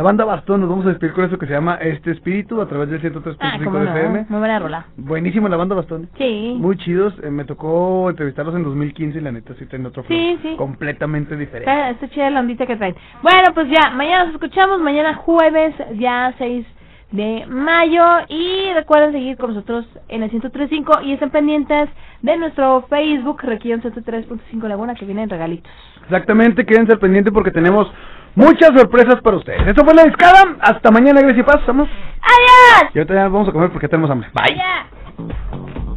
La banda Bastón, nos vamos a despedir con eso que se llama Este Espíritu a través del 103.5 Ah, no, FM. muy buena rola. Buenísima la banda Bastón. Sí. Muy chidos, eh, me tocó entrevistarlos en 2015 y la neta sí tiene otro flow Sí, sí. completamente diferente. Está, está chida la ondita que traen. Bueno, pues ya, mañana nos escuchamos, mañana jueves, ya 6 de mayo. Y recuerden seguir con nosotros en el 103.5 y estén pendientes de nuestro Facebook, Región 103.5 Laguna, que vienen regalitos. Exactamente, quédense al pendiente porque tenemos muchas sorpresas para ustedes. Esto fue la discada, hasta mañana, Gracias y Paz, estamos. ¡Adiós! Y ahorita ya vamos a comer porque tenemos hambre. Bye.